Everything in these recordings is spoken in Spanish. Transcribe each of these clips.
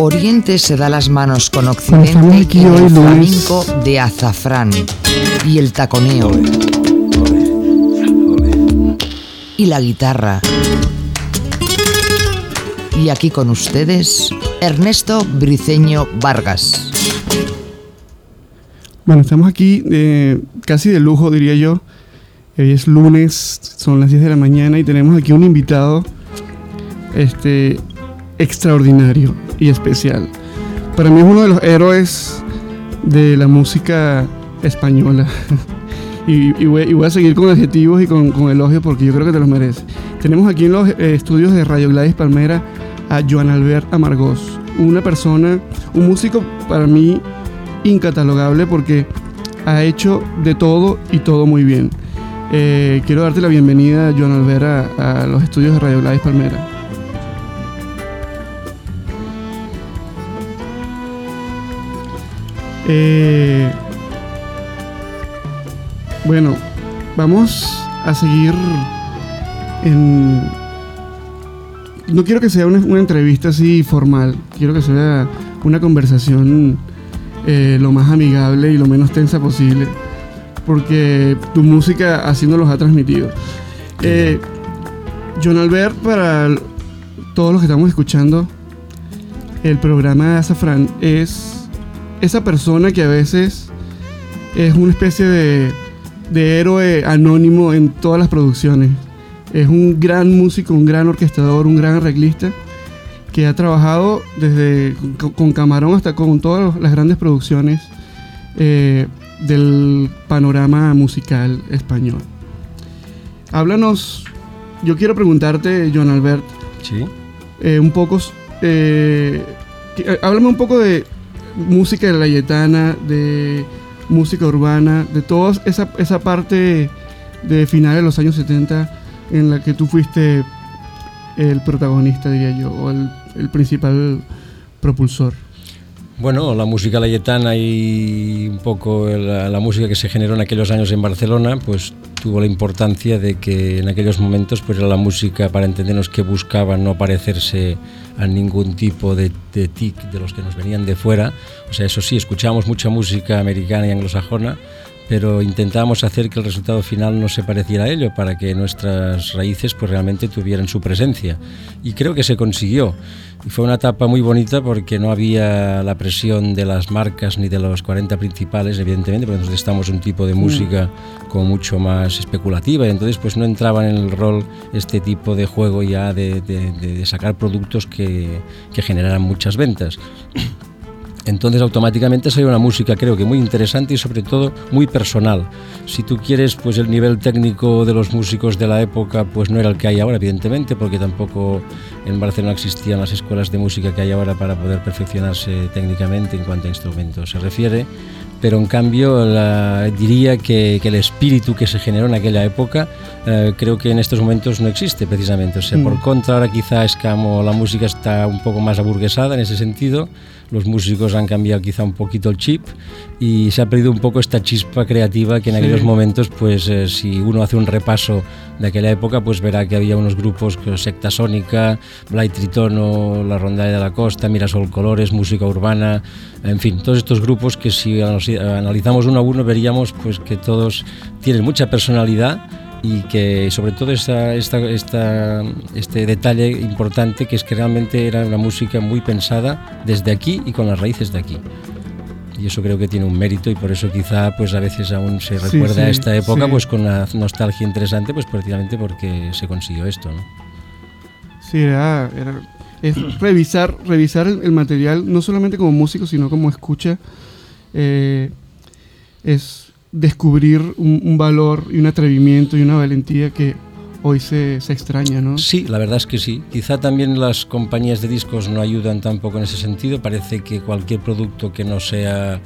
Oriente se da las manos con Occidente y el flamenco de azafrán y el taconeo y la guitarra. Y aquí con ustedes, Ernesto Briceño Vargas. Bueno, estamos aquí eh, casi de lujo, diría yo. Hoy es lunes, son las 10 de la mañana y tenemos aquí un invitado este, extraordinario y especial. Para mí es uno de los héroes de la música española. y, voy, a seguir con adjetivos y con, elogios porque yo creo que te los merece. Tenemos aquí en los eh, estudios de Radio Gladys Palmera a Joan Albert Amargós, una persona, un músico para mí incatalogable porque ha hecho de todo y todo muy bien. Eh, quiero darte la bienvenida, Joan Albert, a, a los estudios de Radio Gladys Palmera. Eh, bueno, vamos a seguir en... No quiero que sea una, entrevista así formal, quiero que sea una conversación eh, lo más amigable y lo menos tensa posible, porque tu música así nos los ha transmitido. Eh, John Albert, para todos los que estamos escuchando, el programa de Azafrán es esa persona que a veces es una especie de, héroe anónimo en todas las producciones. Es un gran músico, un gran orquestador, un gran arreglista que ha trabajado desde con, Camarón hasta con todas las grandes producciones eh, del panorama musical español. Háblanos, yo quiero preguntarte, John Albert, ¿Sí? Eh, un poco, eh, háblame un poco de música de la Yetana, de música urbana, de toda esa, esa parte de finales de los años 70 en la que tú fuiste el protagonista, diría yo, o el, principal propulsor. Bueno, la música layetana y un poco la, música que se generó en aquellos años en Barcelona, pues tuvo la importancia de que en aquellos momentos pues era la música para entendernos que buscaban no parecerse a ningún tipo de, de tic de los que nos venían de fuera. O sea, eso sí, escuchábamos mucha música americana y anglosajona, pero intentábamos hacer que el resultado final no se pareciera a ello para que nuestras raíces pues realmente tuvieran su presencia. Y creo que se consiguió. Y fue una etapa muy bonita porque no había la presión de las marcas ni de los 40 principales evidentemente porque nosotros estamos un tipo de mm. música como mucho más especulativa y entonces pues no entraban en el rol este tipo de juego ya de, de, sacar productos que, que generaran muchas ventas entonces automáticamente salió una música creo que muy interesante y sobre todo muy personal. Si tú quieres, pues el nivel técnico de los músicos de la época pues no era el que hay ahora, evidentemente, porque tampoco en Barcelona existían las escuelas de música que hay ahora para poder perfeccionarse técnicamente en cuanto a instrumentos se refiere pero en cambio diría que, el espíritu que se generó en aquella época eh, creo que en estos momentos no existe precisamente. O sea, por mm. contra ahora quizá es como la música está un poco más aburguesada en ese sentido, los músicos han cambiado quizá un poquito el chip y se ha perdido un poco esta chispa creativa que en aquellos momentos, pues eh, si uno hace un repaso de aquella época, pues verá que había unos grupos, que Secta Sónica, Blight Tritono, La Rondalla de la Costa, Mirasol Colores, Música Urbana, en fin, todos estos grupos que si analizamos uno a uno veríamos pues que todos tienen mucha personalidad y que sobre todo esta, esta, esta, este detalle importante que es que realmente era una música muy pensada desde aquí y con las raíces de aquí y eso creo que tiene un mérito y por eso quizá pues a veces aún se recuerda a esta época pues con una nostalgia interesante pues precisamente porque se consiguió esto ¿no? sí era, es revisar revisar el, material no solamente como músico sino como escucha eh, es descubrir un, valor y un atrevimiento y una valentía que hoy se, se, extraña, ¿no? Sí, la verdad es que sí. Quizá también las compañías de discos no ayudan tampoco en ese sentido. Parece que cualquier producto que no sea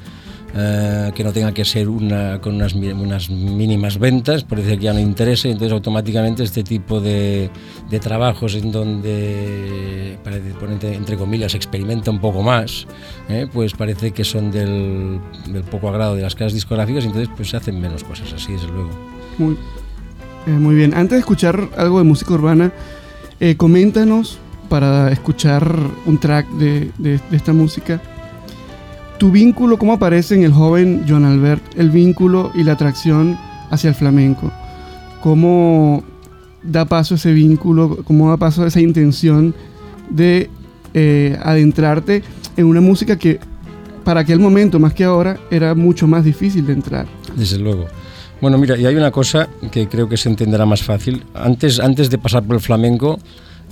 eh, que no tenga que ser una, con unas, unas, mínimas ventas, parece que ya no interesa, entonces automáticamente este tipo de, de trabajos en donde, parece, entre comillas, experimenta un poco más, eh, pues parece que son del, del, poco agrado de las casas discográficas, entonces pues se hacen menos cosas así, desde luego. Muy, eh, muy bien, antes de escuchar algo de música urbana, coméntanos para escuchar un track de, de, esta música. Tu vínculo, ¿cómo aparece en el joven Joan Albert? El vínculo y la atracción hacia el flamenco. ¿Cómo da paso ese vínculo? ¿Cómo da paso esa intención de eh, adentrarte en una música que para aquel momento, más que ahora, era mucho más difícil de entrar? Desde luego. Bueno, mira, y hay una cosa que creo que se entenderá más fácil. Antes, antes de pasar por el flamenco,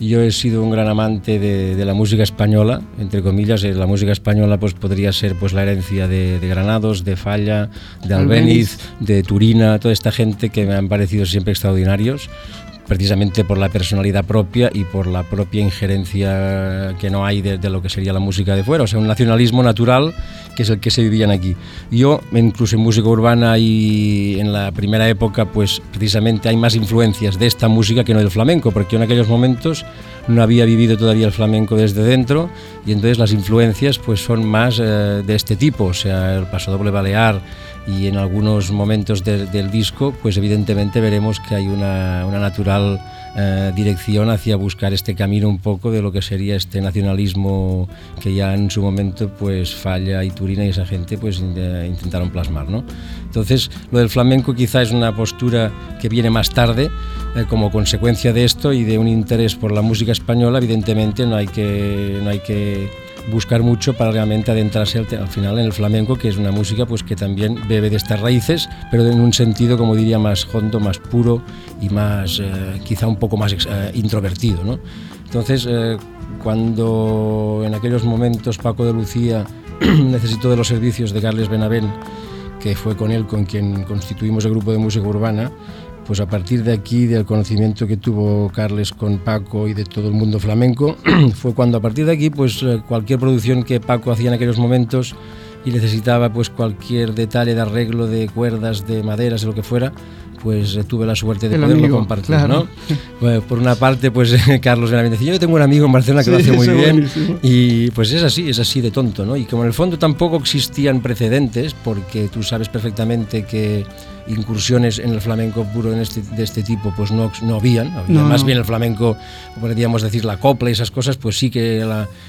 yo he sido un gran amante de, la música española, entre comillas. Eh, la música española pues, podría ser pues, la herencia de, Granados, de Falla, de Albéniz, de Turina, toda esta gente que me han parecido siempre extraordinarios precisamente por la personalidad propia y por la propia injerencia que no hay de, lo que sería la música de fuera, o sea, un nacionalismo natural que es el que se vivían aquí. Yo, incluso en música urbana y en la primera época, pues precisamente hay más influencias de esta música que no del flamenco, porque en aquellos momentos no había vivido todavía el flamenco desde dentro y entonces las influencias pues son más eh, de este tipo, o sea, el paso doble balear, y en algunos momentos del disco, pues evidentemente veremos que hay una, una natural eh, dirección hacia buscar este camino un poco de lo que sería este nacionalismo que ya en su momento pues Falla y Turina y esa gente pues intentaron plasmar, ¿no? Entonces, lo del flamenco quizá es una postura que viene más tarde eh, como consecuencia de esto y de un interés por la música española, evidentemente no hay que no hay que buscar mucho para realmente adentrarse al, final en el flamenco, que es una música pues que también bebe de estas raíces, pero en un sentido, como diría, más hondo, más puro y más, eh, quizá un poco más eh, introvertido. ¿no? Entonces, eh, cuando en aquellos momentos Paco de Lucía necesitó de los servicios de Carles Benavent, que fue con él con quien constituimos el grupo de música urbana, pues a partir de aquí, del conocimiento que tuvo Carles con Paco y de todo el mundo flamenco, fue cuando a partir de aquí, pues eh, cualquier producción que Paco hacía en aquellos momentos y necesitaba pues cualquier detalle de arreglo de cuerdas, de maderas, de lo que fuera, pues eh, tuve la suerte de poderlo compartir, ¿no? por una parte, pues Carlos Benavente decía, yo tengo un amigo en Barcelona que lo hace muy bien y pues es así, es así de tonto, ¿no? Y como en el fondo tampoco existían precedentes, porque tú sabes perfectamente que incursiones en el flamenco puro en este, de este tipo pues no, no habían, había más bien el flamenco, podríamos decir la copla y esas cosas, pues sí que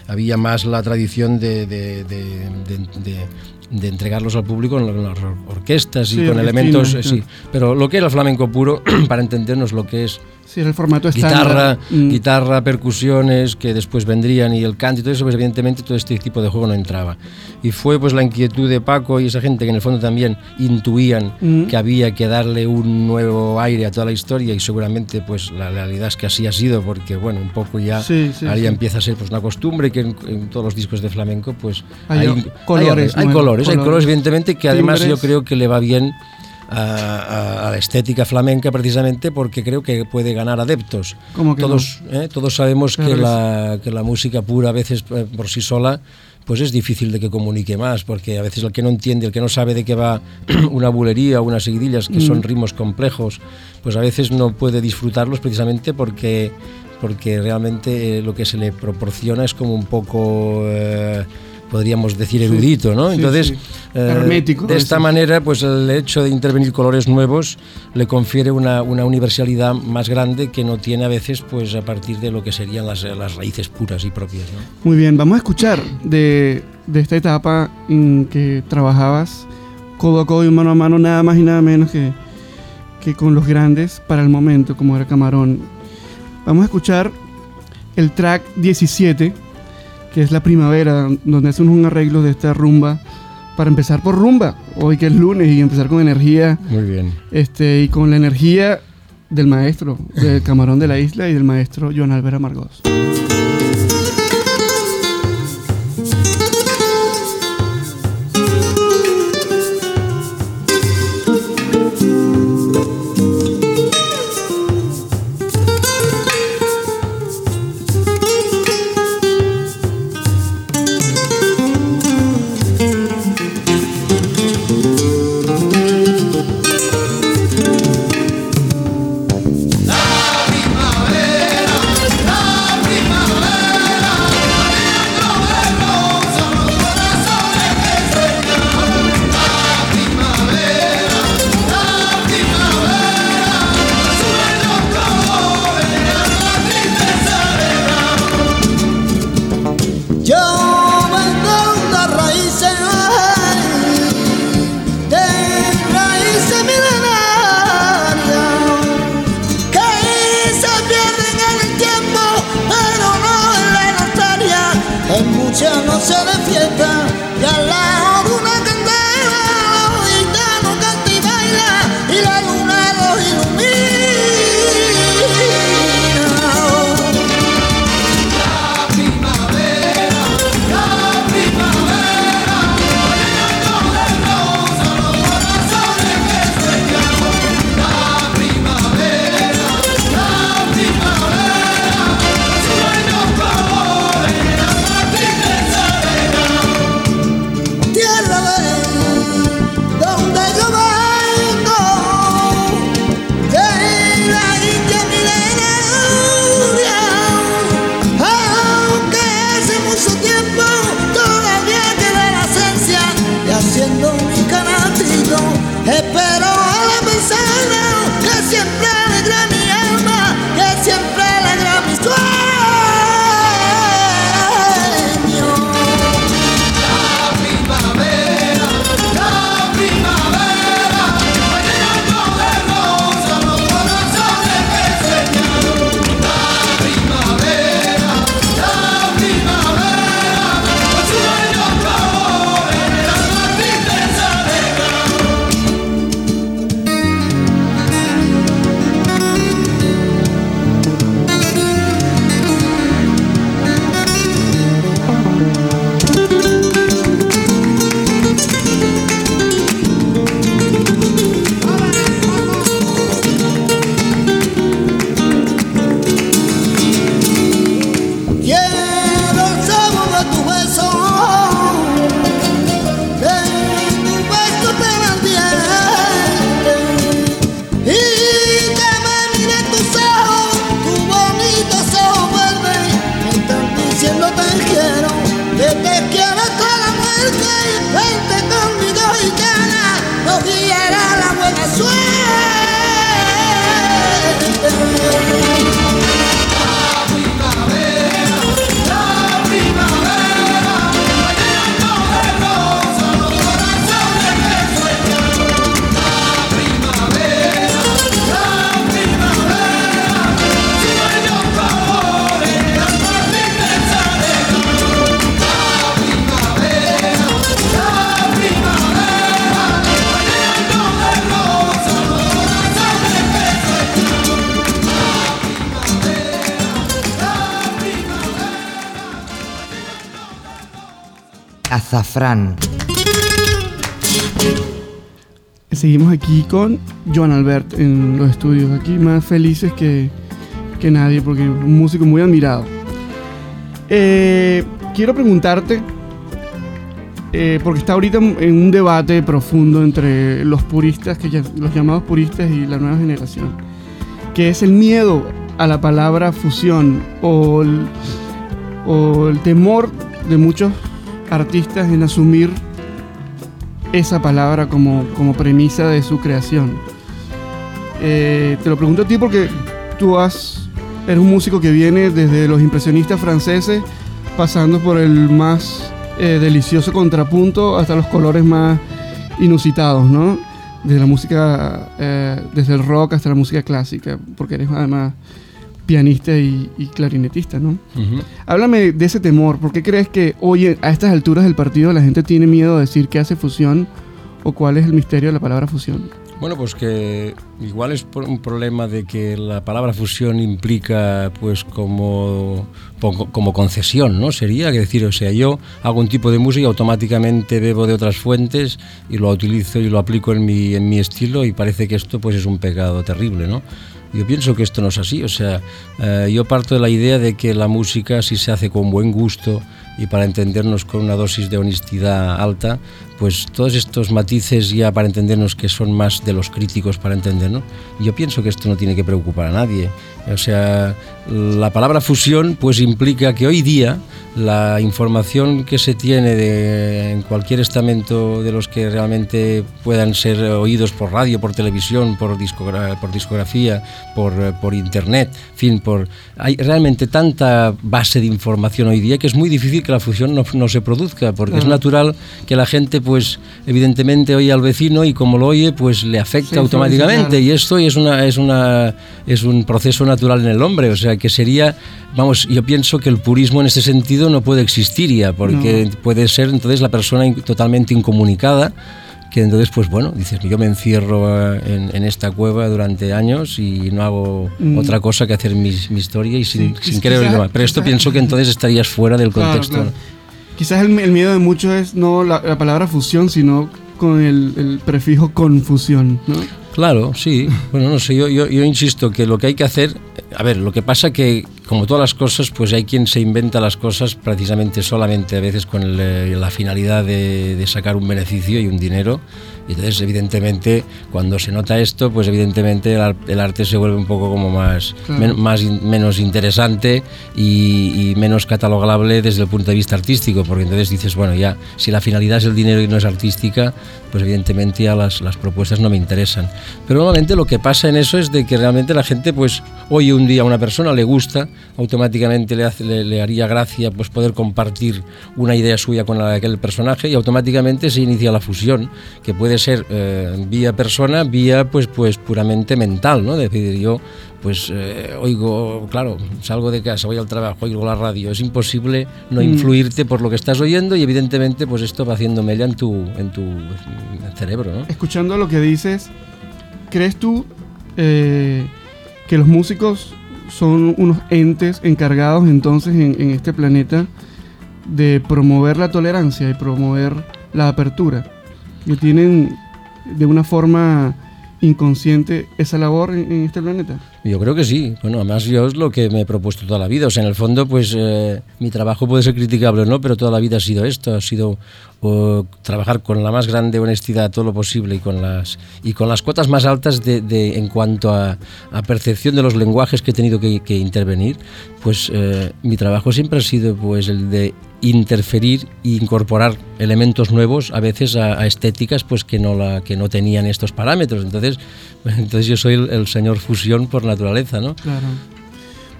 había más la tradición de, de, de, entregarlos al público en las orquestas y con elementos, sí. pero lo que era el flamenco puro, para entendernos lo que es Sí, el formato guitarra, mm. guitarra, percusiones que después vendrían y el canto y todo eso, pues evidentemente todo este tipo de juego no entraba. Y fue pues la inquietud de Paco y esa gente que en el fondo también intuían mm. que había que darle un nuevo aire a toda la historia y seguramente pues la realidad es que así ha sido porque bueno, un poco ya ahí empieza a ser pues una costumbre que en, todos los discos de flamenco pues hay, colores, hay, colores, hay colores evidentemente que además yo creo que le va bien a, la estética flamenca precisamente porque creo que puede ganar adeptos. todos, eh, todos sabemos que la, que la, música pura a veces eh, por sí sola pues es difícil de que comunique más, porque a veces el que no entiende, el que no sabe de qué va una bulería o unas seguidillas, que son mm. ritmos complejos, pues a veces no puede disfrutarlos precisamente porque, porque realmente eh, lo que se le proporciona es como un poco podríamos decir erudito, ¿no? Entonces, eh, de esta manera, pues el hecho de intervenir colores nuevos le confiere una, una, universalidad más grande que no tiene a veces, pues a partir de lo que serían las, las raíces puras y propias. ¿no? Muy bien, vamos a escuchar de, de esta etapa en que trabajabas codo a codo y mano a mano, nada más y nada menos que, que con los grandes para el momento, como era Camarón. Vamos a escuchar el track 17 que es la primavera, donde hacen un arreglo de esta rumba para empezar por rumba, hoy que es lunes y empezar con energía. Muy bien. Este, y con la energía del maestro, del camarón de la isla y del maestro Joan Albert Amargós. Azafrán. Seguimos aquí con Joan Albert en los estudios, aquí más felices que, que nadie, porque es un músico muy admirado. Eh, quiero preguntarte, eh, porque está ahorita en un debate profundo entre los puristas, que los llamados puristas y la nueva generación, que es el miedo a la palabra fusión o o el temor de muchos artistas en asumir esa palabra como, como premisa de su creación. Eh, te lo pregunto a ti porque tú has, eres un músico que viene desde los impresionistas franceses, pasando por el más eh, delicioso contrapunto hasta los colores más inusitados, ¿no? Desde la música, eh, desde el rock hasta la música clásica, porque eres además pianista y, clarinetista, ¿no? Háblame de ese temor. ¿Por qué crees que hoy, a estas alturas del partido, la gente tiene miedo de decir que hace fusión o cuál es el misterio de la palabra fusión? Bueno, pues que igual es un problema de que la palabra fusión implica pues como, como concesión, ¿no? Sería que decir, o sea, yo hago un tipo de música y automáticamente bebo de otras fuentes y lo utilizo y lo aplico en mi, en mi estilo y parece que esto pues es un pecado terrible, ¿no? Yo pienso que esto no es así, o sea, eh, yo parto de la idea de que la música si se hace con buen gusto y para entendernos con una dosis de honestidad alta, pues todos estos matices ya para entendernos que son más de los críticos para entendernos, yo pienso que esto no tiene que preocupar a nadie. O sea, la palabra fusión pues implica que hoy día la información que se tiene de, en cualquier estamento de los que realmente puedan ser oídos por radio, por televisión, por, por discografía, por, por, internet, en fin, por, hay realmente tanta base de información hoy día que es muy difícil que la fusión no, no se produzca, porque es natural que la gente, pues evidentemente oye al vecino y como lo oye, pues le afecta automáticamente. Y esto es, una, es, una, es un proceso natural en el hombre, o sea que sería, vamos, yo pienso que el purismo en este sentido no puede existir ya, porque puede ser entonces la persona totalmente incomunicada, que entonces, pues bueno, dices, yo me encierro eh, en, esta cueva durante años y no hago mm. otra cosa que hacer mi, historia y sin, sin querer Pero esto pienso que entonces estarías fuera del contexto. Quizás el, miedo de muchos es no la, palabra fusión, sino con el, el prefijo confusión, ¿no? Claro, sí. Bueno, no sé, yo, yo, yo, insisto que lo que hay que hacer, a ver, lo que pasa que, como todas las cosas, pues hay quien se inventa las cosas precisamente solamente a veces con la finalidad de, de, sacar un beneficio y un dinero entonces, evidentemente, cuando se nota esto, pues evidentemente el, arte se vuelve un poco como más, más menos interesante y, menos catalogable desde el punto de vista artístico, porque entonces dices, bueno, ya, si la finalidad es el dinero y no es artística, pues evidentemente ya las, las propuestas no me interesan. Pero normalmente lo que pasa en eso es de que realmente la gente, pues, oye un día a una persona, le gusta, automáticamente le, hace, le, haría gracia pues poder compartir una idea suya con aquel personaje y automáticamente se inicia la fusión, que puede ser eh, vía persona, vía pues, pues puramente mental, ¿no? decir, yo pues eh, oigo, claro, salgo de casa, voy al trabajo, oigo la radio, es imposible no mm. influirte por lo que estás oyendo y evidentemente pues esto va haciendo mella en tu, en tu cerebro, ¿no? Escuchando lo que dices, ¿crees tú eh, que los músicos son unos entes encargados entonces en, en este planeta de promover la tolerancia y promover la apertura? Que tienen de una forma inconsciente esa labor en, este planeta? Yo creo que sí. Bueno, además yo es lo que me he propuesto toda la vida. O sea, en el fondo, pues eh, mi trabajo puede ser criticable o no, pero toda la vida ha sido esto. Ha sido trabajar con la más grande honestidad todo lo posible y con las y con las cuotas más altas de, en cuanto a, percepción de los lenguajes que he tenido que, intervenir. Pues eh, mi trabajo siempre ha sido pues el de interferir e incorporar elementos nuevos, a veces a, estéticas pues que no, la, que no tenían estos parámetros. Entonces, entonces yo soy el, señor fusión por naturaleza, ¿no? Claro.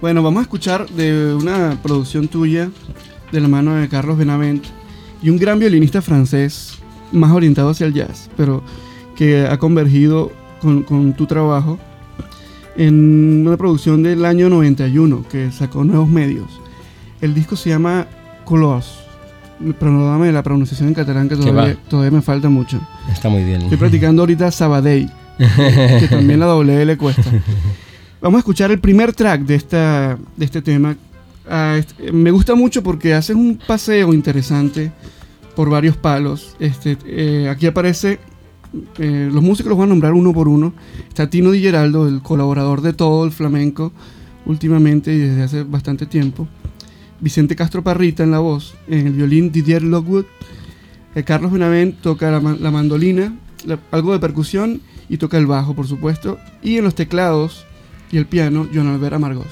Bueno, vamos a escuchar de una producción tuya, de la mano de Carlos Benavent, y un gran violinista francés, más orientado hacia el jazz, pero que ha convergido con, con tu trabajo en una producción del año 91 que sacó Nuevos Medios. El disco se llama Colos. Perdóname la pronunciación en catalán que todavía, me falta mucho. Está muy bien. Estoy practicando ahorita Sabadell, que también la doble le cuesta. Vamos a escuchar el primer track de, esta, de este tema. Ah, me gusta mucho porque haces un paseo interesante por varios palos. Este, eh, aquí aparece, eh, los músicos los voy a nombrar uno por uno. Está Tino Di Geraldo, el colaborador de todo el flamenco últimamente y desde hace bastante tiempo. Vicente Castro Parrita en la voz, en el violín Didier Lockwood. Eh, Carlos Benavent toca la, mandolina, algo de percusión y toca el bajo, por supuesto. Y en los teclados y el piano, John Albert Amargos.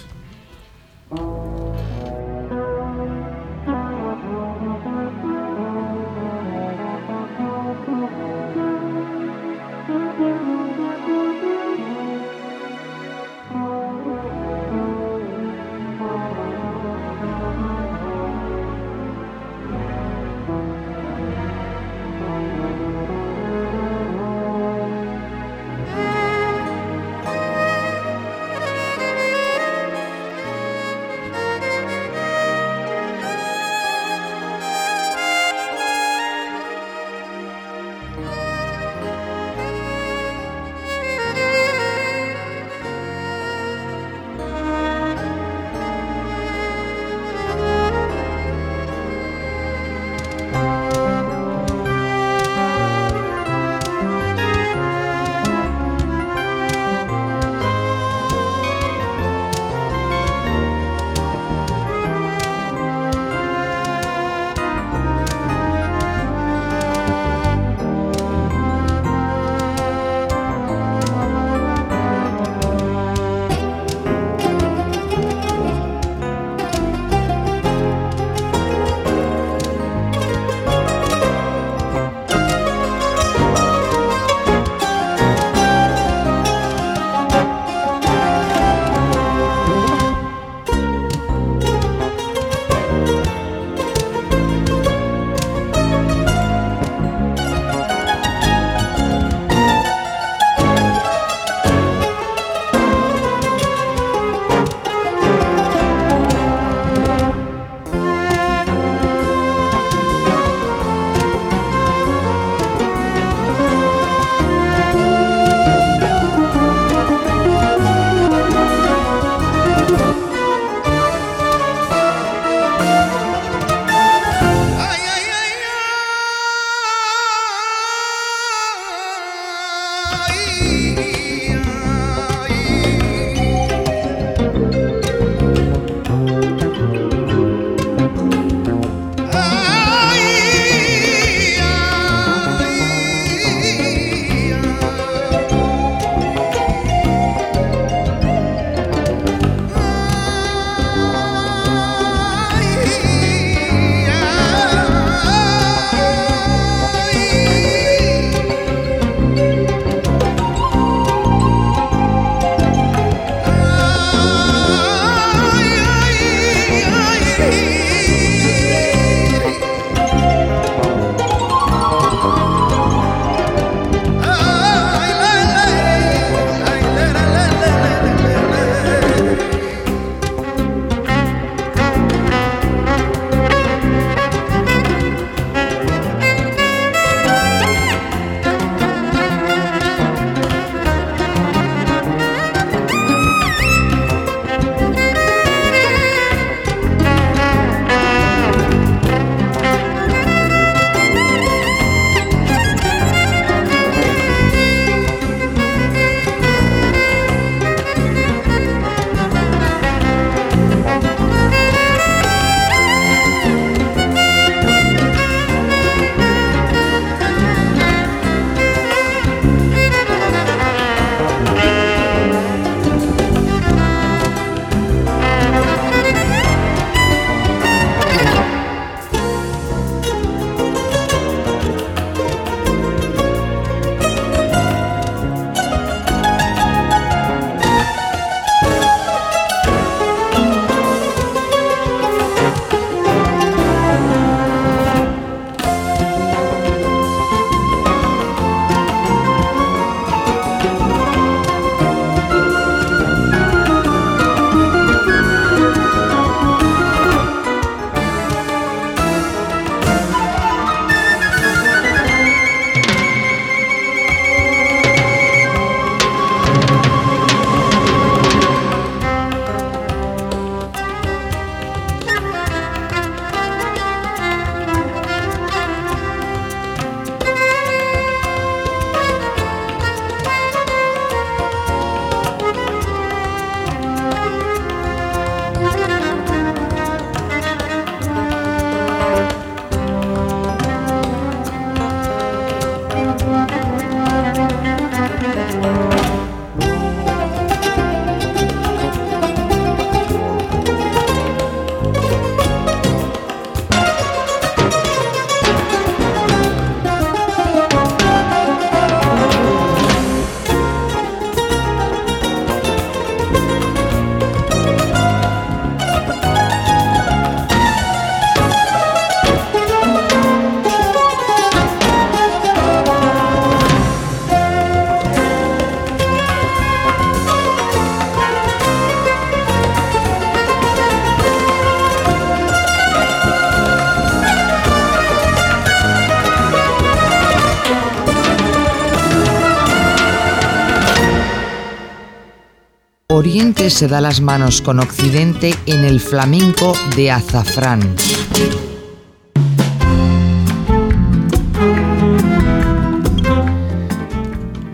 Oriente se da las manos con Occidente en el flamenco de azafrán.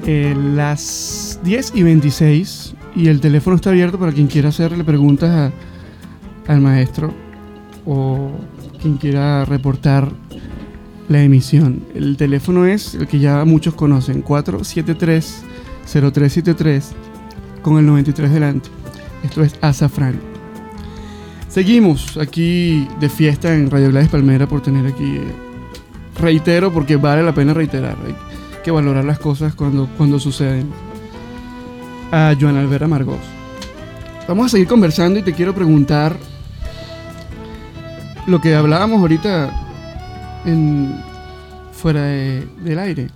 Eh, las 10 y 26 y el teléfono está abierto para quien quiera hacerle preguntas al maestro o quien quiera reportar la emisión. El teléfono es el que ya muchos conocen, 473-0373 con el 93 delante. Esto es Azafrán. Seguimos aquí de fiesta en Radio Gladys Palmera por tener aquí, reitero porque vale la pena reiterar que valorar las cosas cuando, cuando suceden. A Joan Albert Amargos. Vamos a seguir conversando y te quiero preguntar lo que hablábamos ahorita fuera del aire.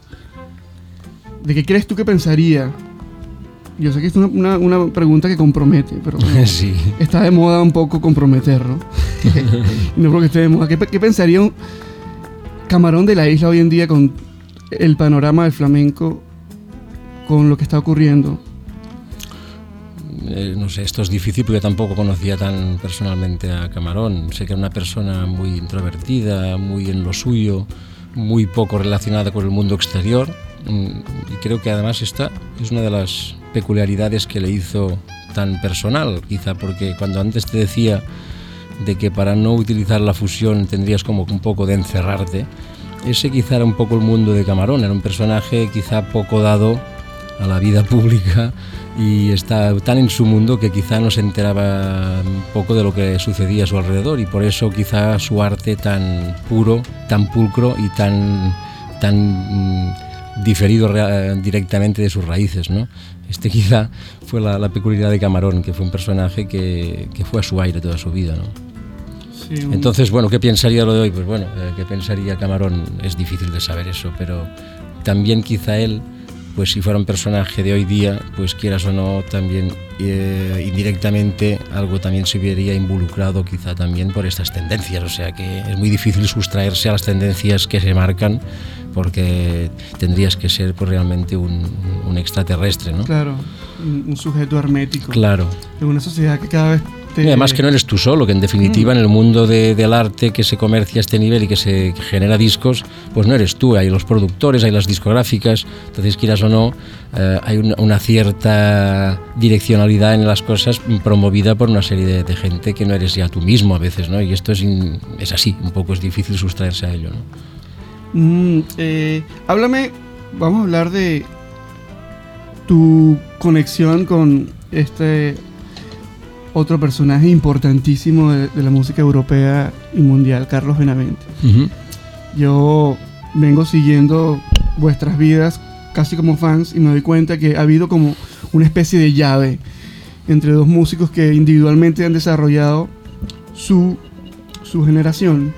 ¿De qué crees tú que pensaría? Yo sé que es una, una, pregunta que compromete, pero sí. está de moda un poco comprometerlo. no creo que esté de moda. ¿Qué, ¿Qué pensaría un camarón de la isla hoy en día con el panorama del flamenco con lo que está ocurriendo? Eh, no sé, esto es difícil porque tampoco conocía tan personalmente a Camarón. Sé que era una persona muy introvertida, muy en lo suyo, muy poco relacionada con el mundo exterior. Mm, y creo que además esta es una de las peculiaridades que le hizo tan personal, quizá porque cuando antes te decía de que para no utilizar la fusión tendrías como un poco de encerrarte, ese quizá era un poco el mundo de Camarón, era un personaje quizá poco dado a la vida pública y está tan en su mundo que quizá no se enteraba un poco de lo que sucedía a su alrededor y por eso quizá su arte tan puro, tan pulcro y tan, tan diferido directamente de sus raíces. ¿no? Este quizá fue la, peculiaridad de Camarón, que fue un personaje que, que fue a su aire toda su vida. ¿no? Entonces, bueno, ¿qué pensaría lo de hoy? Pues bueno, eh, ¿qué pensaría Camarón? Es difícil de saber eso, pero también quizá él, pues si fuera un personaje de hoy día, pues quieras o no, también eh, indirectamente algo también se vería involucrado quizá también por estas tendencias. O sea que es muy difícil sustraerse a las tendencias que se marcan porque tendrías que ser pues, realmente un, un extraterrestre, ¿no? Claro, un, sujeto hermético. Claro. En una sociedad que cada vez y además que no eres tú solo, que en definitiva mm. en el mundo del arte que se comercia a este nivel y que se genera discos, pues no eres tú, hay los productores, hay las discográficas, entonces quieras o no, eh, hay una, cierta direccionalidad en las cosas promovida por una serie de, gente que no eres ya tú mismo a veces, ¿no? Y esto es, es así, un poco es difícil sustraerse a ello, ¿no? Mm, eh, háblame, vamos a hablar de tu conexión con este otro personaje importantísimo de, la música europea y mundial, Carlos Benavente. Yo vengo siguiendo vuestras vidas casi como fans y me doy cuenta que ha habido como una especie de llave entre dos músicos que individualmente han desarrollado su, su generación,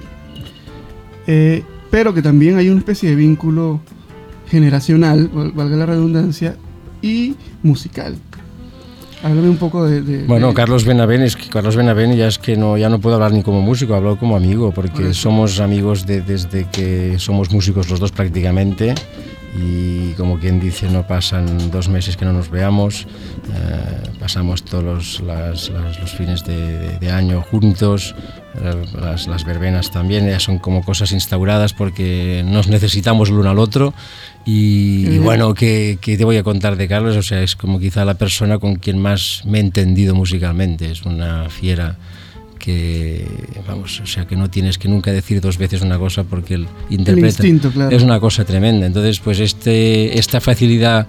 eh, pero que también hay una especie de vínculo generacional, valga la redundancia, y musical. Háblame un poco de... bueno, Carlos Benavén, es que Carlos Benavén ya es que no, ya no puedo hablar ni como músico, hablo como amigo, porque somos amigos desde que somos músicos los dos prácticamente y como quien dice no pasan dos meses que no nos veamos, eh, pasamos todos los, los fines de, de, año juntos, las, las, verbenas también, ya son como cosas instauradas porque nos necesitamos el uno al otro y, bueno, ¿qué, ¿qué, te voy a contar de Carlos? O sea, es como quizá la persona con quien más me he entendido musicalmente, es una fiera que vamos, o sea, que no tienes que nunca decir dos veces una cosa porque el interpreta es una cosa tremenda. Entonces, pues este esta facilidad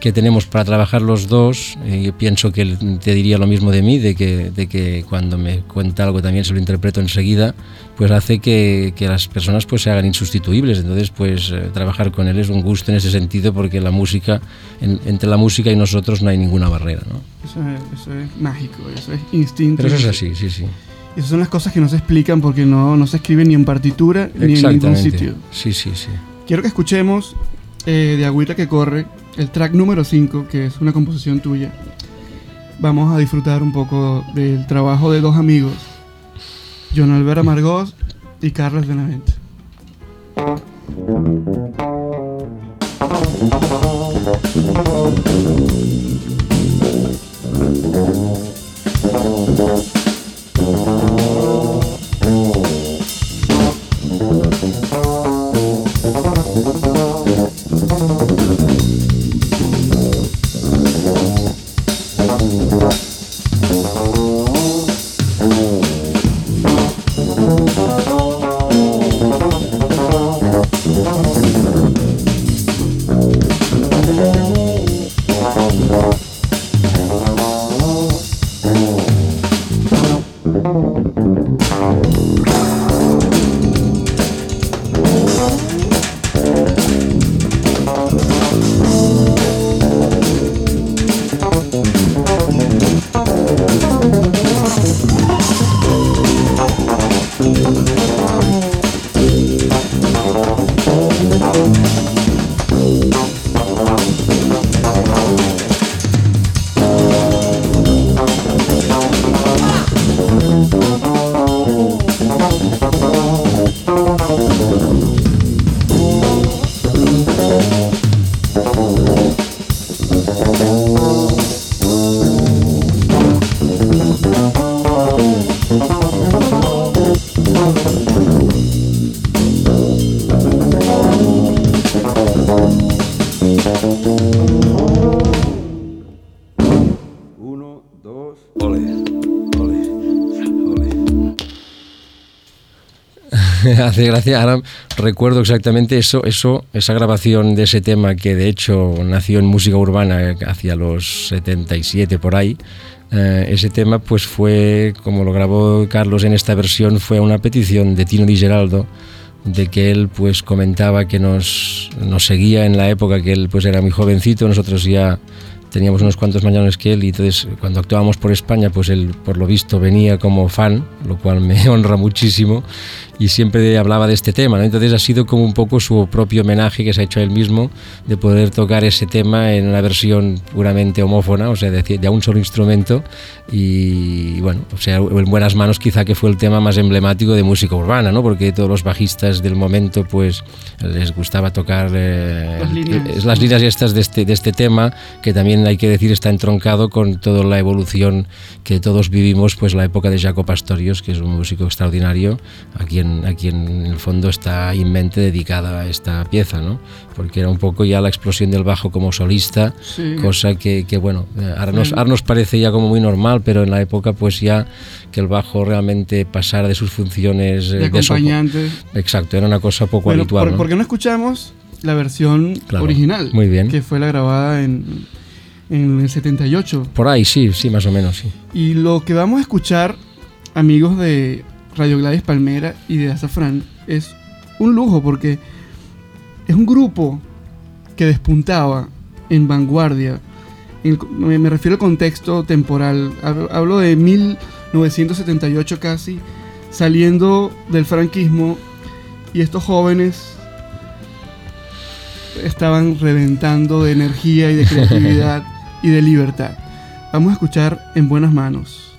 que tenemos para trabajar los dos, eh, yo pienso que te diría lo mismo de mí, de que, de que cuando me cuenta algo también se lo interpreto enseguida, pues hace que, que las personas pues se hagan insustituibles. Entonces, pues eh, trabajar con él es un gusto en ese sentido porque la música, entre la música y nosotros no hay ninguna barrera. ¿no? Eso, es, eso es mágico, eso es instinto. Pero eso es así, sí, sí. Esas son las cosas que no se explican porque no, no se escriben ni en partitura ni en ningún sitio. Sí, sí, sí. Quiero que escuchemos eh, de Agüita que Corre el track número 5, que es una composición tuya, vamos a disfrutar un poco del trabajo de dos amigos, John Albert Amargós y Carlos Benavente. Hace gracia. Ahora recuerdo exactamente eso, esa grabación de ese tema que de hecho nació en música urbana hacia los 77 por ahí. Eh, ese tema pues fue, como lo grabó Carlos en esta versión, fue una petición de Tino Di Geraldo de que él pues comentaba que nos, nos seguía en la época que él pues era muy jovencito, nosotros ya teníamos unos cuantos mayores que él y entonces cuando actuábamos por España pues él por lo visto venía como fan, lo cual me honra muchísimo y siempre hablaba de este tema, ¿no? entonces ha sido como un poco su propio homenaje que se ha hecho a él mismo de poder tocar ese tema en una versión puramente homófona, o sea, de, de un solo instrumento y bueno, o sea, en buenas manos quizá que fue el tema más emblemático de música urbana, ¿no? porque todos los bajistas del momento pues les gustaba tocar eh, las, líneas. las líneas estas de este, de este tema que también hay que decir está entroncado con toda la evolución que todos vivimos, pues la época de Jaco Pastorius, que es un músico extraordinario, aquí a quien en el fondo está en mente dedicada a esta pieza, ¿no? porque era un poco ya la explosión del bajo como solista, cosa que, que, bueno, ahora nos, ahora nos parece ya como muy normal, pero en la época pues ya que el bajo realmente pasara de sus funciones de, acompañante. exacto, era una cosa poco habitual. Por, ¿no? qué no escuchamos la versión original? Muy bien. Que fue la grabada en, en el 78. Por ahí, sí, sí, más o menos, sí. Y lo que vamos a escuchar, amigos de Radio Gladys Palmera y de Azafrán es un lujo porque es un grupo que despuntaba en vanguardia. me, refiero al contexto temporal. Hablo de 1978 casi, saliendo del franquismo y estos jóvenes estaban reventando de energía y de creatividad y de libertad. Vamos a escuchar En Buenas Manos.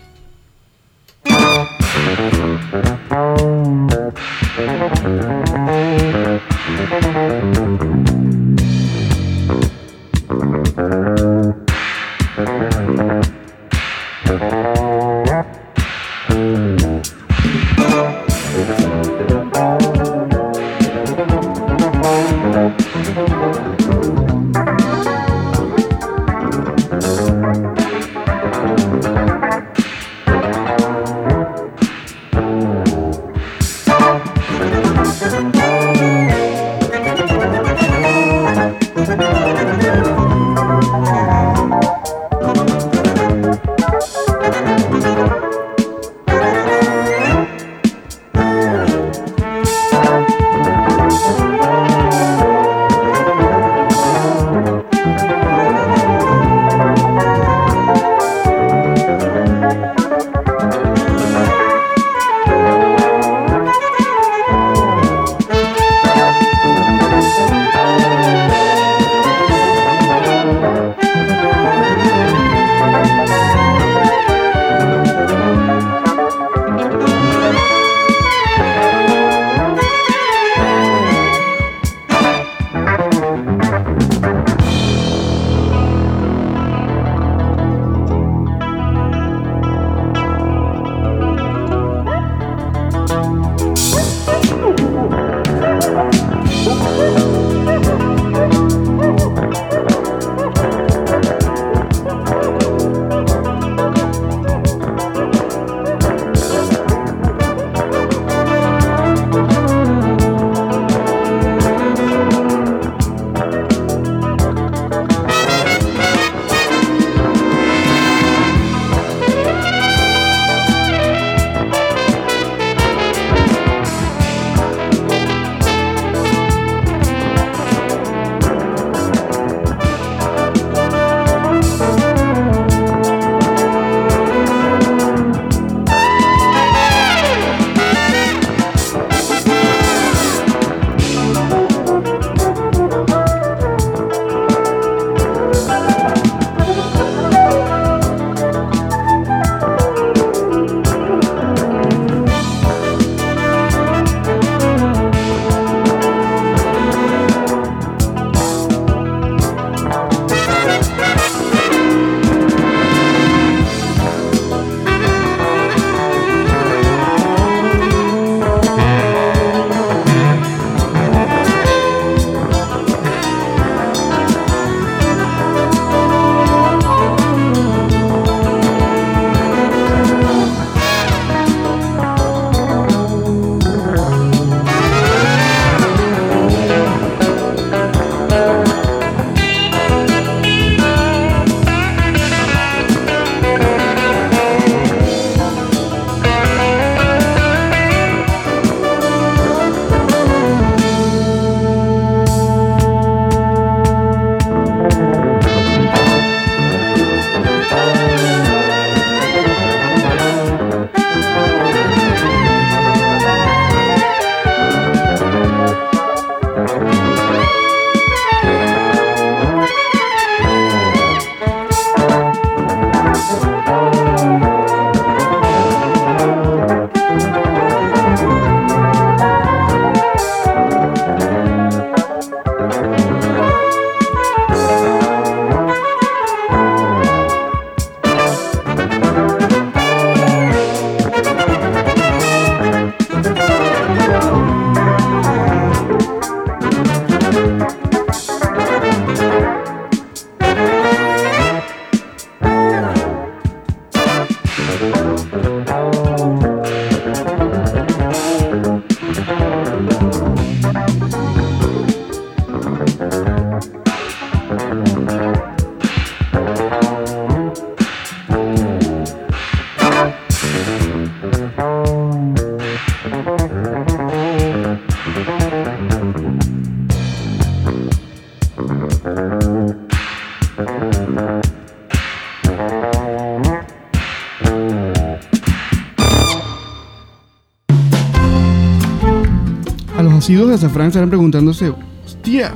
A los asiduos hasta Francia estarán preguntándose, hostia,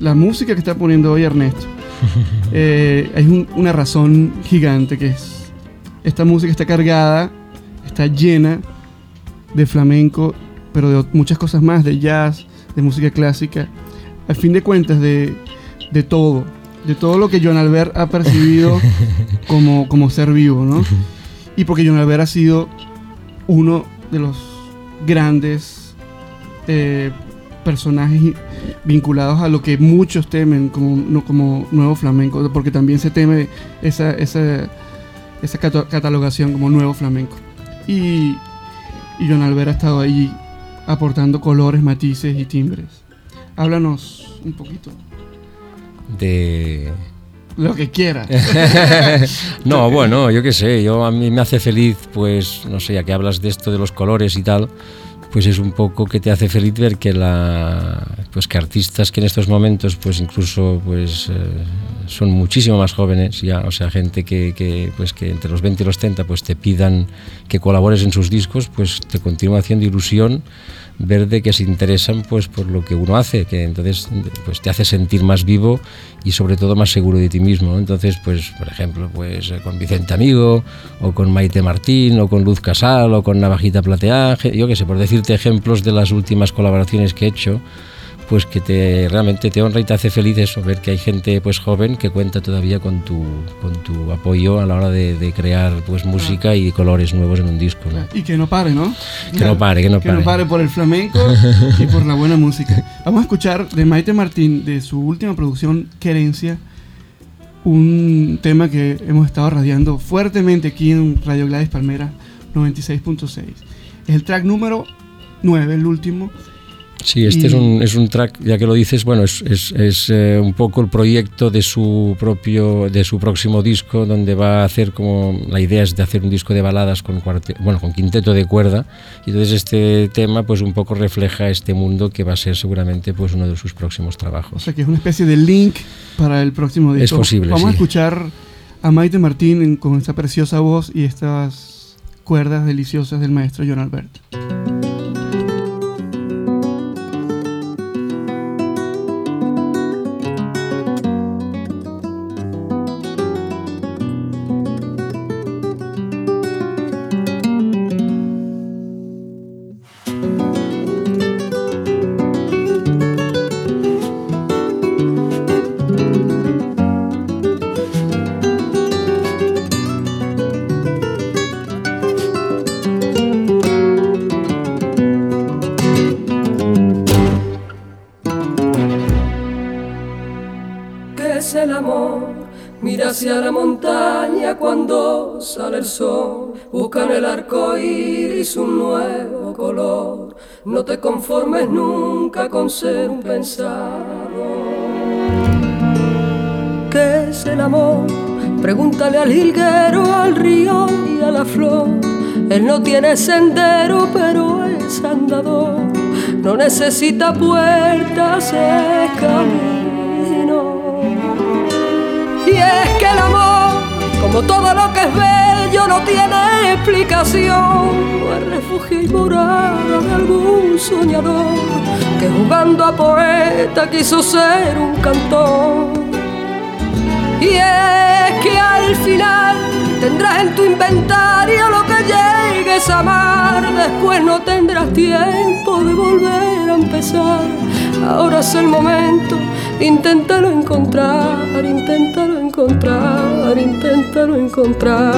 la música que está poniendo hoy Ernesto. eh, hay una razón gigante que es, esta música está cargada, está llena de flamenco, pero de muchas cosas más, de jazz, de música clásica. Al fin de cuentas, de, de todo, de todo lo que John Albert ha percibido como, como ser vivo, ¿no? Y porque John Albert ha sido uno de los grandes eh, personajes vinculados a lo que muchos temen como, no, como nuevo flamenco, porque también se teme esa, esa, esa catalogación como nuevo flamenco. Y, y John Albert ha estado ahí aportando colores, matices y timbres. Háblanos un poquito. De lo que quiera. no, bueno, yo qué sé, yo a mí me hace feliz, pues, no sé, ya que hablas de esto de los colores y tal, pues es un poco que te hace feliz ver que la pues que artistas que en estos momentos pues incluso pues eh, son muchísimo más jóvenes ya o sea gente que, que, pues que entre los 20 y los 30 pues te pidan que colabores en sus discos pues te continúa haciendo ilusión ver de que se interesan pues por lo que uno hace, que entonces pues te hace sentir más vivo y sobre todo más seguro de ti mismo. Entonces, pues por ejemplo, pues eh, con Vicente Amigo o con Maite Martín o con Luz Casal o con Navajita Plateaje, yo qué sé, por decirte ejemplos de las últimas colaboraciones que he hecho, pues que te realmente te honra y te hace feliz eso, ver que hay gente pues joven que cuenta todavía con tu, con tu apoyo a la hora de, crear pues música y colores nuevos en un disco. Y que no pare, ¿no? Que no pare, que no pare. Que no pare por el flamenco y por la buena música. Vamos a escuchar de Maite Martín, de su última producción, Querencia, un tema que hemos estado radiando fuertemente aquí en Radio Gladys Palmera 96.6. Es el track número 9, el último Sí, este es, un, es un track, ya que lo dices, bueno, es, es, es eh, un poco el proyecto de su propio, de su próximo disco, donde va a hacer como, la idea es de hacer un disco de baladas con, bueno, con quinteto de cuerda, y entonces este tema pues un poco refleja este mundo que va a ser seguramente pues uno de sus próximos trabajos. O sea que es una especie de link para el próximo disco. Es posible, Vamos a escuchar a Maite Martín con esta preciosa voz y estas cuerdas deliciosas del maestro John Albert. Nunca con ser un pensado. ¿Qué es el amor? Pregúntale al higuero, al río y a la flor. Él no tiene sendero, pero es andador. No necesita puertas, es camino. Y es que el amor, como todo lo que es no tiene explicación. Refugio y morada de algún soñador que jugando a poeta quiso ser un cantor. Y es que al final tendrás en tu inventario lo que llegues a amar. Después no tendrás tiempo de volver a empezar. Ahora es el momento Inténtalo encontrar, inténtalo encontrar, inténtalo encontrar.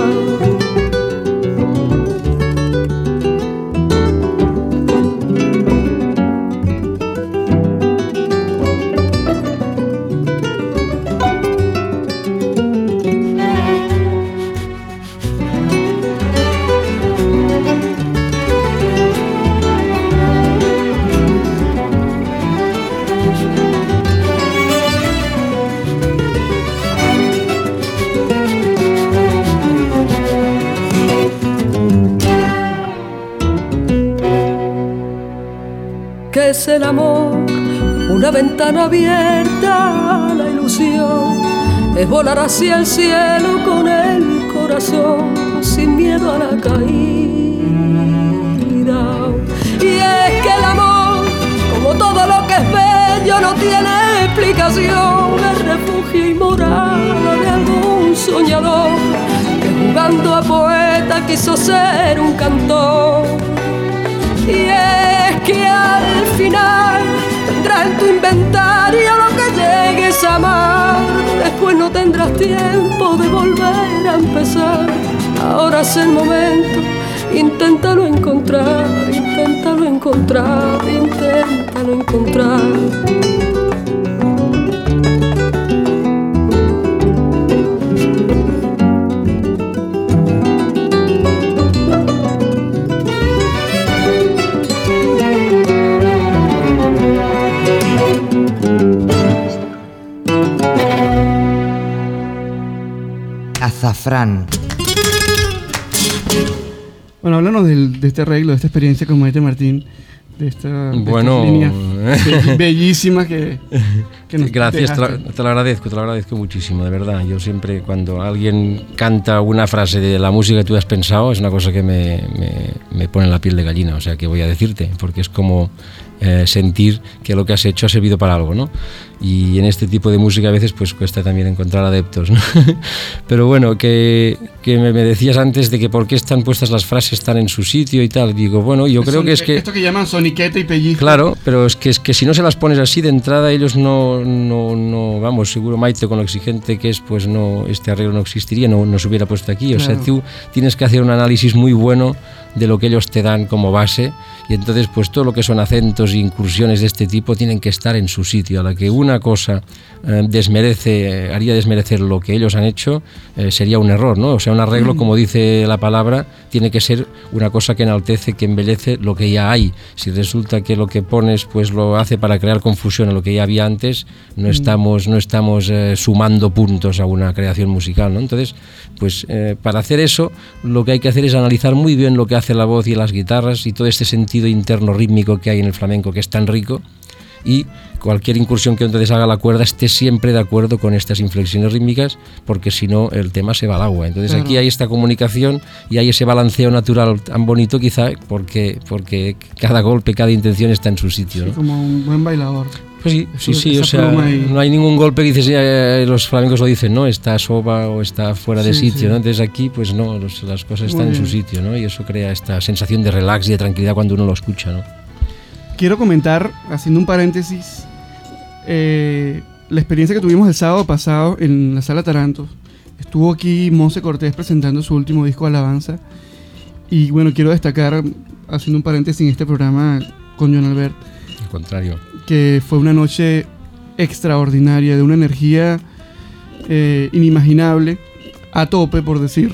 ventana abierta la ilusión es volar hacia el cielo con el corazón sin miedo a la caída. Y es que el amor, como todo lo que es bello, no tiene explicación, es refugio y de algún soñador que jugando a poeta quiso ser un cantor. Y es que al final tendrás en tu inventario lo que llegues a amar. Después no tendrás tiempo de volver a empezar. Ahora es el momento, inténtalo encontrar, inténtalo encontrar, inténtalo encontrar. Azafrán. Bueno, háblanos de este arreglo, de esta experiencia con Maite Martín, de esta bueno, bellísima que, Gracias, te lo, agradezco, te lo agradezco muchísimo, de verdad. Yo siempre cuando alguien canta una frase de la música que tú has pensado, es una cosa que me, me, pone en la piel de gallina, o sea, que voy a decirte, porque es como eh, sentir que lo que has hecho ha servido para algo, ¿no? Y en este tipo de música a veces pues cuesta también encontrar adeptos, ¿no? Pero bueno, que, que me, decías antes de que por qué están puestas las frases tan en su sitio y tal, digo, bueno, yo creo que es que... Esto que llaman soniquete y pellizco. Claro, pero es que, es que si no se las pones así de entrada, ellos no, no, no, vamos, seguro Maite con lo exigente que es, pues no, este arreglo no existiría, no, no se hubiera puesto aquí. O sea, tú tienes que hacer un análisis muy bueno de lo que ellos te dan como base y entonces pues todo lo que son acentos e incursiones de este tipo tienen que estar en su sitio. A la que una cosa eh, desmerece, haría desmerecer lo que ellos han hecho, eh, sería un error, ¿no? O sea, un arreglo, mm. como dice la palabra, tiene que ser una cosa que enaltece, que embellece lo que ya hay. Si resulta que lo que pones pues lo hace para crear confusión en lo que ya había antes, no mm. estamos, no estamos eh, sumando puntos a una creación musical, ¿no? Entonces, pues para hacer eso, lo que hay que hacer es analizar muy bien lo que hace la voz y las guitarras y todo este sentido interno rítmico que hay en el flamenco, que es tan rico, y cualquier incursión que entonces haga la cuerda esté siempre de acuerdo con estas inflexiones rítmicas, porque si no el tema se va al agua. Entonces aquí hay esta comunicación y hay ese balanceo natural tan bonito quizá, porque, porque cada golpe, cada intención está en su sitio. como un buen bailador. Pues sí, sí, sí, o sea, no hay ningún golpe que dices, eh, los flamencos lo dicen, ¿no? Está soba o está fuera de sitio, ¿no? Entonces aquí, pues no, las cosas están en su sitio, ¿no? Y eso crea esta sensación de relax y de tranquilidad cuando uno lo escucha, ¿no? Quiero comentar, haciendo un paréntesis, eh, la experiencia que tuvimos el sábado pasado en la sala Taranto. Estuvo aquí Monse Cortés presentando su último disco Alabanza. Y bueno, quiero destacar, haciendo un paréntesis en este programa con John Albert. Al contrario que fue una noche extraordinaria, de una energía eh, inimaginable, a tope por decir,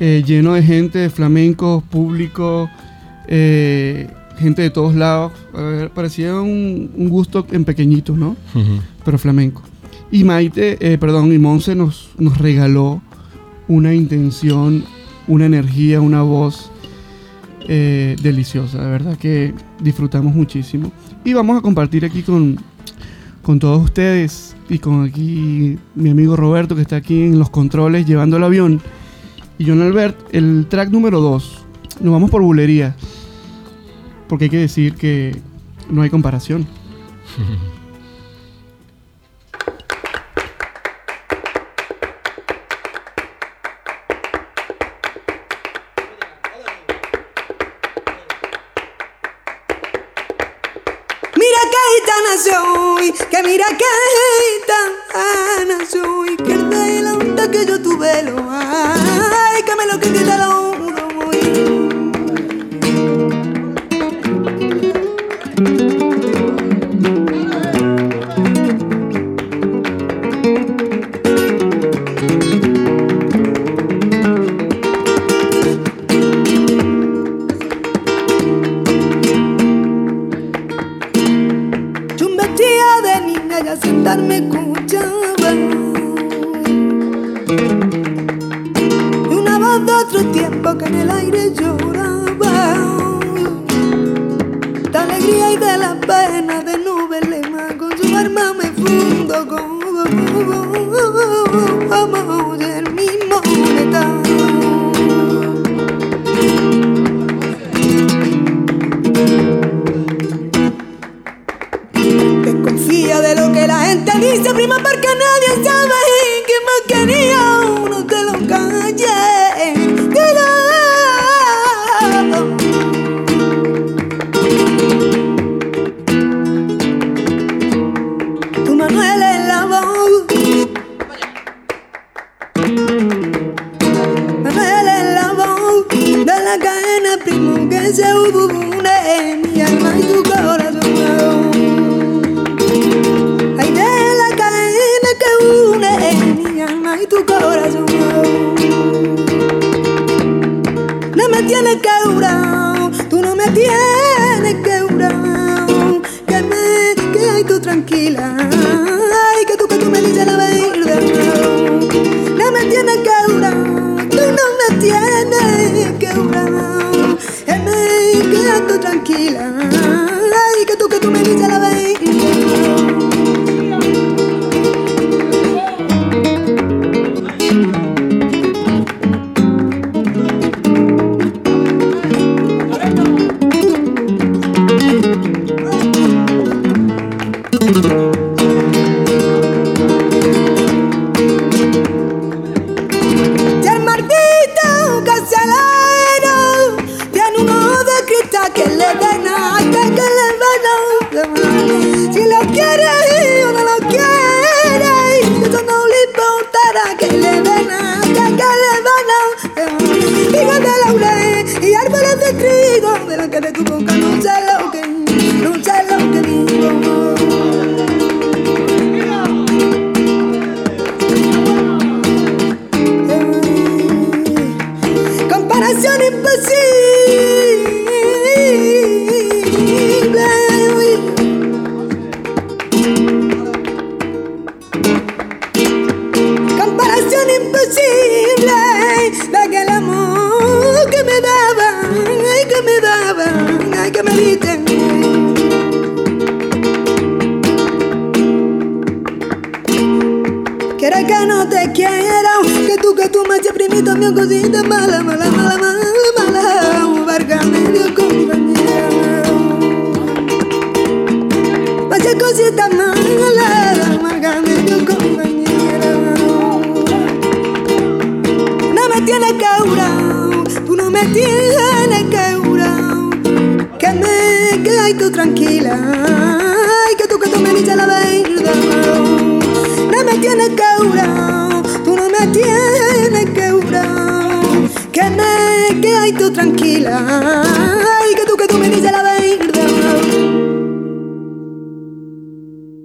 eh, lleno de gente, de flamencos, público, eh, gente de todos lados. parecía un, gusto en pequeñito, ¿no? Pero flamenco. Y Maite, perdón, y Monse nos, nos regaló una intención, una energía, una voz deliciosa. De verdad que disfrutamos muchísimo. Y vamos a compartir aquí con, con todos ustedes y con aquí mi amigo Roberto que está aquí en los controles llevando el avión. Y John Albert, el track número 2. Nos vamos por bulería. Porque hay que decir que no hay comparación. que mira que tan soy, que el de que yo tuve lo que tú no me tienes que curar, que me quedes tú tranquila.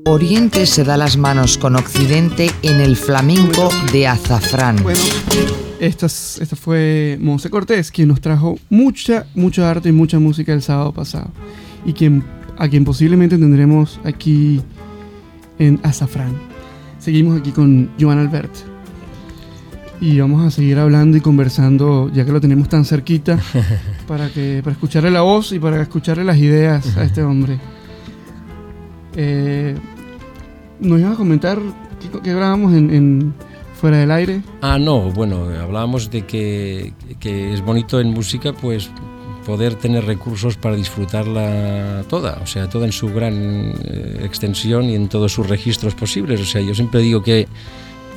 Oriente se da las manos con Occidente en el flamenco de azafrán. Bueno, esta, esta fue Monse Cortés, quien nos trajo mucha, mucha arte y mucha música el sábado pasado. Y quien, a quien posiblemente tendremos aquí en Azafrán. Seguimos aquí con Joan Albert. Y vamos a seguir hablando y conversando, ya que lo tenemos tan cerquita, para, que, para escucharle la voz y para escucharle las ideas a este hombre. Eh, ¿Nos ibas a comentar qué, hablábamos en, fuera del aire? Ah, no, bueno, hablábamos de que, es bonito en música, pues poder tener recursos para disfrutarla toda, o sea, toda en su gran eh, extensión y en todos sus registros posibles. O sea, yo siempre digo que,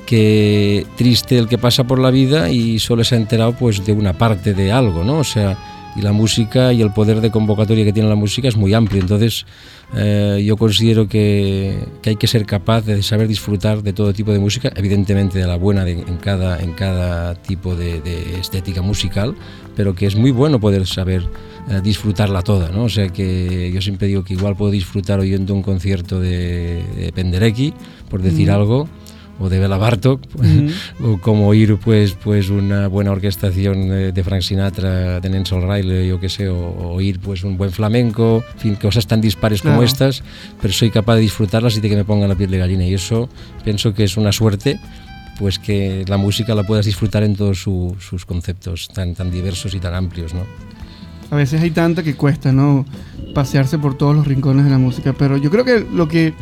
que triste el que pasa por la vida y solo se ha enterado pues de una parte de algo, ¿no? O sea, y la música y el poder de convocatoria que tiene la música es muy amplio. Entonces, eh, yo considero que, hay que ser capaz de saber disfrutar de todo tipo de música, evidentemente de la buena en, cada, en cada tipo de, estética musical, pero que es muy bueno poder saber eh, disfrutarla toda. ¿no? O sea que yo siempre digo que igual puedo disfrutar oyendo un concierto de, de Penderecki, por decir algo o de Bela Bartok, o como oír pues, pues una buena orquestación de, Frank Sinatra, de Nelson Riley, yo qué sé, o, oír pues un buen flamenco, en fin, cosas tan dispares como estas, pero soy capaz de disfrutarlas y de que me pongan la piel de gallina y eso pienso que es una suerte pues que la música la puedas disfrutar en todos sus conceptos tan, tan diversos y tan amplios, ¿no? A veces hay tanta que cuesta, ¿no? Pasearse por todos los rincones de la música, pero yo creo que lo que,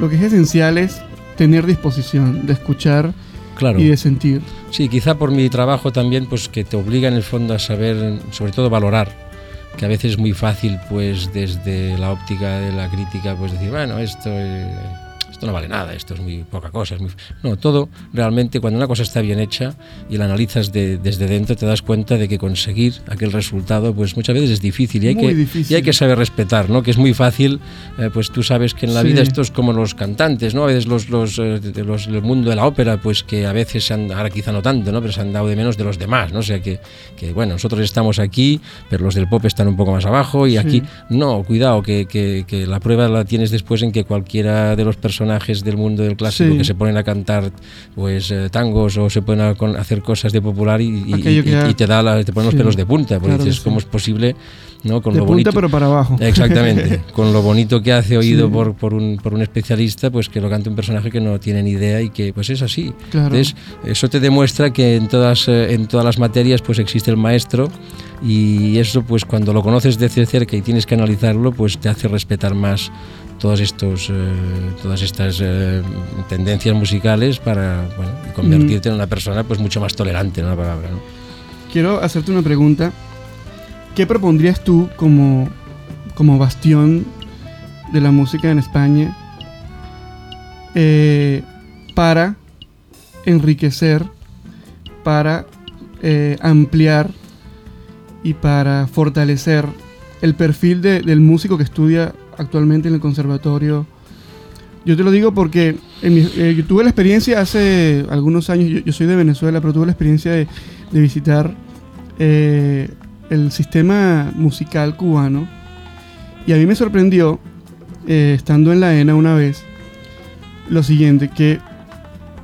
lo que es esencial es tener disposición de escuchar y de sentir. Sí, quizá por mi trabajo también, pues que te obliga en el fondo a saber, sobre todo valorar, que a veces es muy fácil, pues desde la óptica de la crítica, pues decir, bueno, esto, esto no vale nada, esto es muy poca cosa. No, todo realmente cuando una cosa está bien hecha y la analizas desde dentro te das cuenta de que conseguir aquel resultado pues muchas veces es difícil y hay, que, Y hay que saber respetar, ¿no? Que es muy fácil, eh, pues tú sabes que en la vida esto es como los cantantes, ¿no? A veces los, los, eh, los, el mundo de la ópera, pues que a veces se han, ahora quizá no tanto, ¿no? Pero se han dado de menos de los demás, ¿no? O sea que, que bueno, nosotros estamos aquí, pero los del pop están un poco más abajo y aquí, no, cuidado, que, que, que, la prueba la tienes después en que cualquiera de los personajes del mundo del clásico que se ponen a cantar pues eh, tangos o se ponen a hacer cosas de popular y, y, te da la, te ponen los pelos de punta, porque dices, ¿cómo es posible? ¿no? Con lo bonito, pero para abajo. Exactamente, con lo bonito que hace oído por, por, un, por un especialista, pues que lo cante un personaje que no tiene ni idea y que pues es así. Entonces, eso te demuestra que en todas, eh, en todas las materias pues existe el maestro y eso pues cuando lo conoces desde cerca y tienes que analizarlo, pues te hace respetar más todos estos, eh, todas estas eh, tendencias musicales para bueno, convertirte en una persona pues mucho más tolerante, en una palabra. Quiero hacerte una pregunta. ¿Qué propondrías tú como, como bastión de la música en España eh, para enriquecer, para ampliar y para fortalecer el perfil del músico que estudia actualmente en el conservatorio? Yo te lo digo porque eh, tuve la experiencia hace algunos años, yo, soy de Venezuela, pero tuve la experiencia de, visitar el sistema musical cubano. Y a mí me sorprendió, eh, estando en la ENA una vez, lo siguiente, que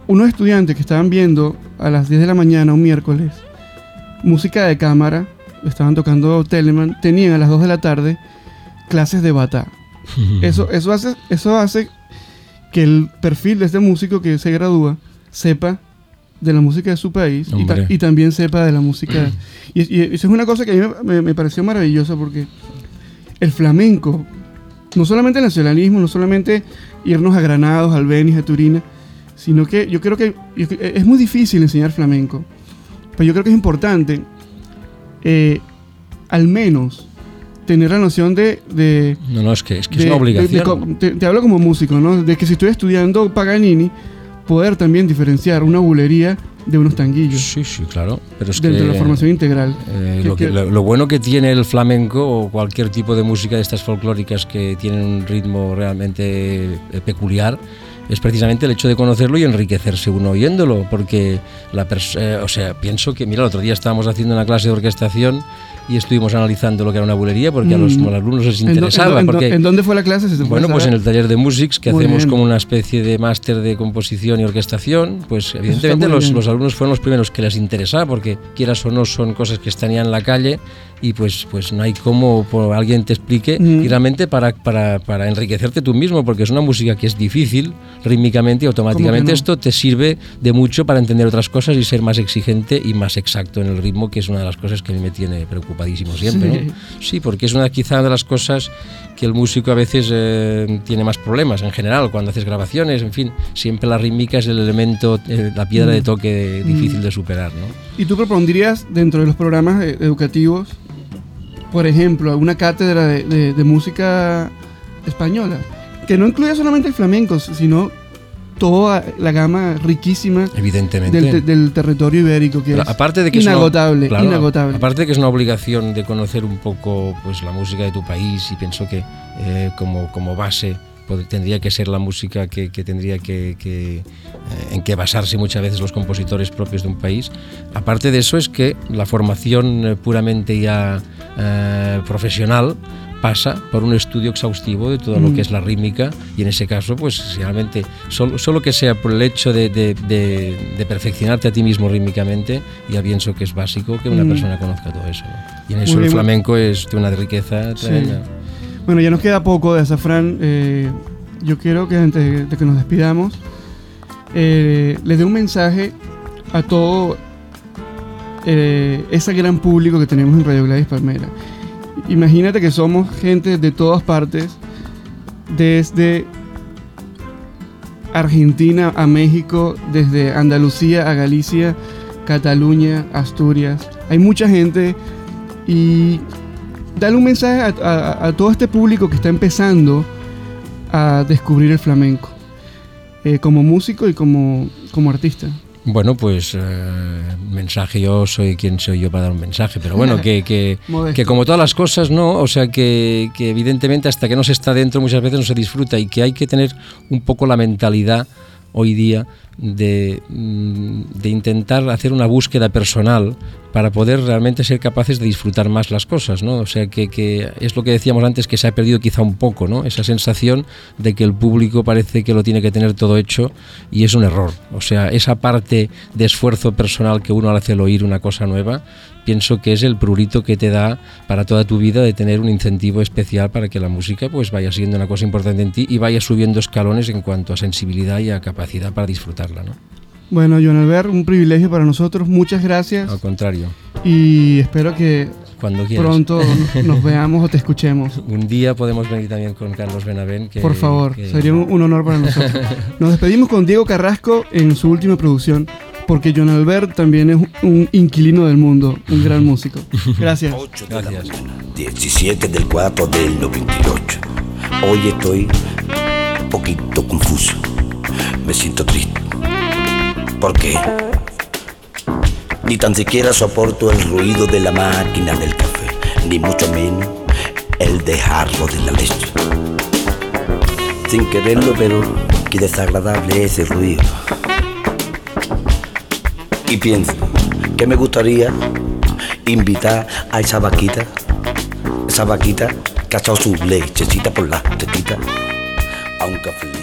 unos estudiantes que estaban viendo a las 10 de la mañana, un miércoles, música de cámara, estaban tocando Telemann, tenían a las 2 de la tarde clases de bata. eso, eso, hace, eso hace que el perfil de este músico que se gradúa sepa de la música de su país y, también sepa de la música. y, eso es una cosa que a mí me, pareció maravillosa porque el flamenco, no solamente el nacionalismo, no solamente irnos a Granados, al Albeniz, a Turina, sino que yo creo que es muy difícil enseñar flamenco, pero yo creo que es importante eh, al menos tener la noción de... no, no, es que es, una obligación. te, te, hablo como músico, ¿no? De que si estoy estudiando Paganini, poder también diferenciar una bulería de unos tanguillos. Sí, sí, claro. Pero es dentro de la formación integral. Eh, lo, bueno que tiene el flamenco o cualquier tipo de música de estas folclóricas que tienen un ritmo realmente eh, peculiar es precisamente el hecho de conocerlo y enriquecerse uno oyéndolo, porque la eh, o sea, pienso que, mira, el otro día estábamos haciendo una clase de orquestación y estuvimos analizando lo que era una bulería porque a, los, mm. alumnos les interesaba. ¿En, porque, ¿En, dónde fue la clase? bueno, pues en el taller de Musics, que hacemos como una especie de máster de composición y orquestación, pues evidentemente los, los, alumnos fueron los primeros que les interesaba, porque quieras o no son cosas que están ya en la calle y pues, pues no hay como alguien te explique mm. y realmente para, para, para, enriquecerte tú mismo, porque es una música que es difícil rítmicamente y automáticamente esto te sirve de mucho para entender otras cosas y ser más exigente y más exacto en el ritmo, que es una de las cosas que a mí me tiene preocupadísimo siempre. Sí, sí porque es una quizá de las cosas que el músico a veces eh, tiene más problemas en general cuando haces grabaciones, en fin, siempre la rítmica es el elemento, eh, la piedra de mm. toque difícil de superar. ¿no? ¿Y tú propondrías dentro de los programas eh, educativos por ejemplo, una cátedra de, música española, que no incluye solamente el flamenco, sino toda la gama riquísima Evidentemente. Del, territorio ibérico, que es aparte de que inagotable, es inagotable. Aparte de que es una obligación de conocer un poco pues, la música de tu país y pienso que eh, como, como base tendría que ser la música que, tendría que, eh, en que basarse muchas veces los compositores propios de un país. Aparte de eso es que la formación eh, puramente ya eh, profesional pasa por un estudio exhaustivo de todo lo que mm. es la rítmica y en ese caso pues realmente solo, solo que sea por el hecho de, de, perfeccionarte a ti mismo rítmicamente ya pienso que es básico que una mm. persona conozca todo eso y en eso el flamenco es de una riqueza tremenda. Bueno, ya nos queda poco de Azafrán. Eh, yo quiero que antes de que nos despidamos, eh, les dé un mensaje a todo eh, ese gran público que tenemos en Radio Gladys Palmera. Imagínate que somos gente de todas partes, desde Argentina a México, desde Andalucía a Galicia, Cataluña, Asturias. Hay mucha gente y dale un mensaje a, todo este público que está empezando a descubrir el flamenco. eh, como músico y como, como artista? Bueno, pues eh, mensaje, yo soy quien soy yo para dar un mensaje, pero bueno, que, que, que como todas las cosas, ¿no? O sea, que, que, evidentemente hasta que no se está dentro muchas veces no se disfruta y que hay que tener un poco la mentalidad hoy día de, mm, de, intentar hacer una búsqueda personal para poder realmente ser capaces de disfrutar más las cosas, ¿no? O sea, que, que, es lo que decíamos antes, que se ha perdido quizá un poco, ¿no? Esa sensación de que el público parece que lo tiene que tener todo hecho y es un error. O sea, esa parte de esfuerzo personal que uno hace al oír una cosa nueva, pienso que es el prurito que te da para toda tu vida de tener un incentivo especial para que la música pues vaya siendo una cosa importante en ti y vaya subiendo escalones en cuanto a sensibilidad y a capacidad para disfrutarla, ¿no? Bueno, John Albert, un privilegio para nosotros. Muchas gracias. Al contrario. Y espero que Cuando pronto nos veamos o te escuchemos. Un día podemos venir también con Carlos Benavén. Que, Por favor, que... sería un, un honor para nosotros. Nos despedimos con Diego Carrasco en su última producción, porque John Albert también es un inquilino del mundo, un gran músico. Gracias. 8 de Gracias. la mañana, 17 del 4 del 98. Hoy estoy un poquito confuso. Me siento triste. ¿Por qué? Ni tan siquiera soporto el ruido de la máquina del café, ni mucho menos el dejarlo de la leche. Sin quererlo, pero qué desagradable ese ruido. Y pienso que me gustaría invitar a esa vaquita, esa vaquita que ha echado su lechecita por la tetita, a un cafelito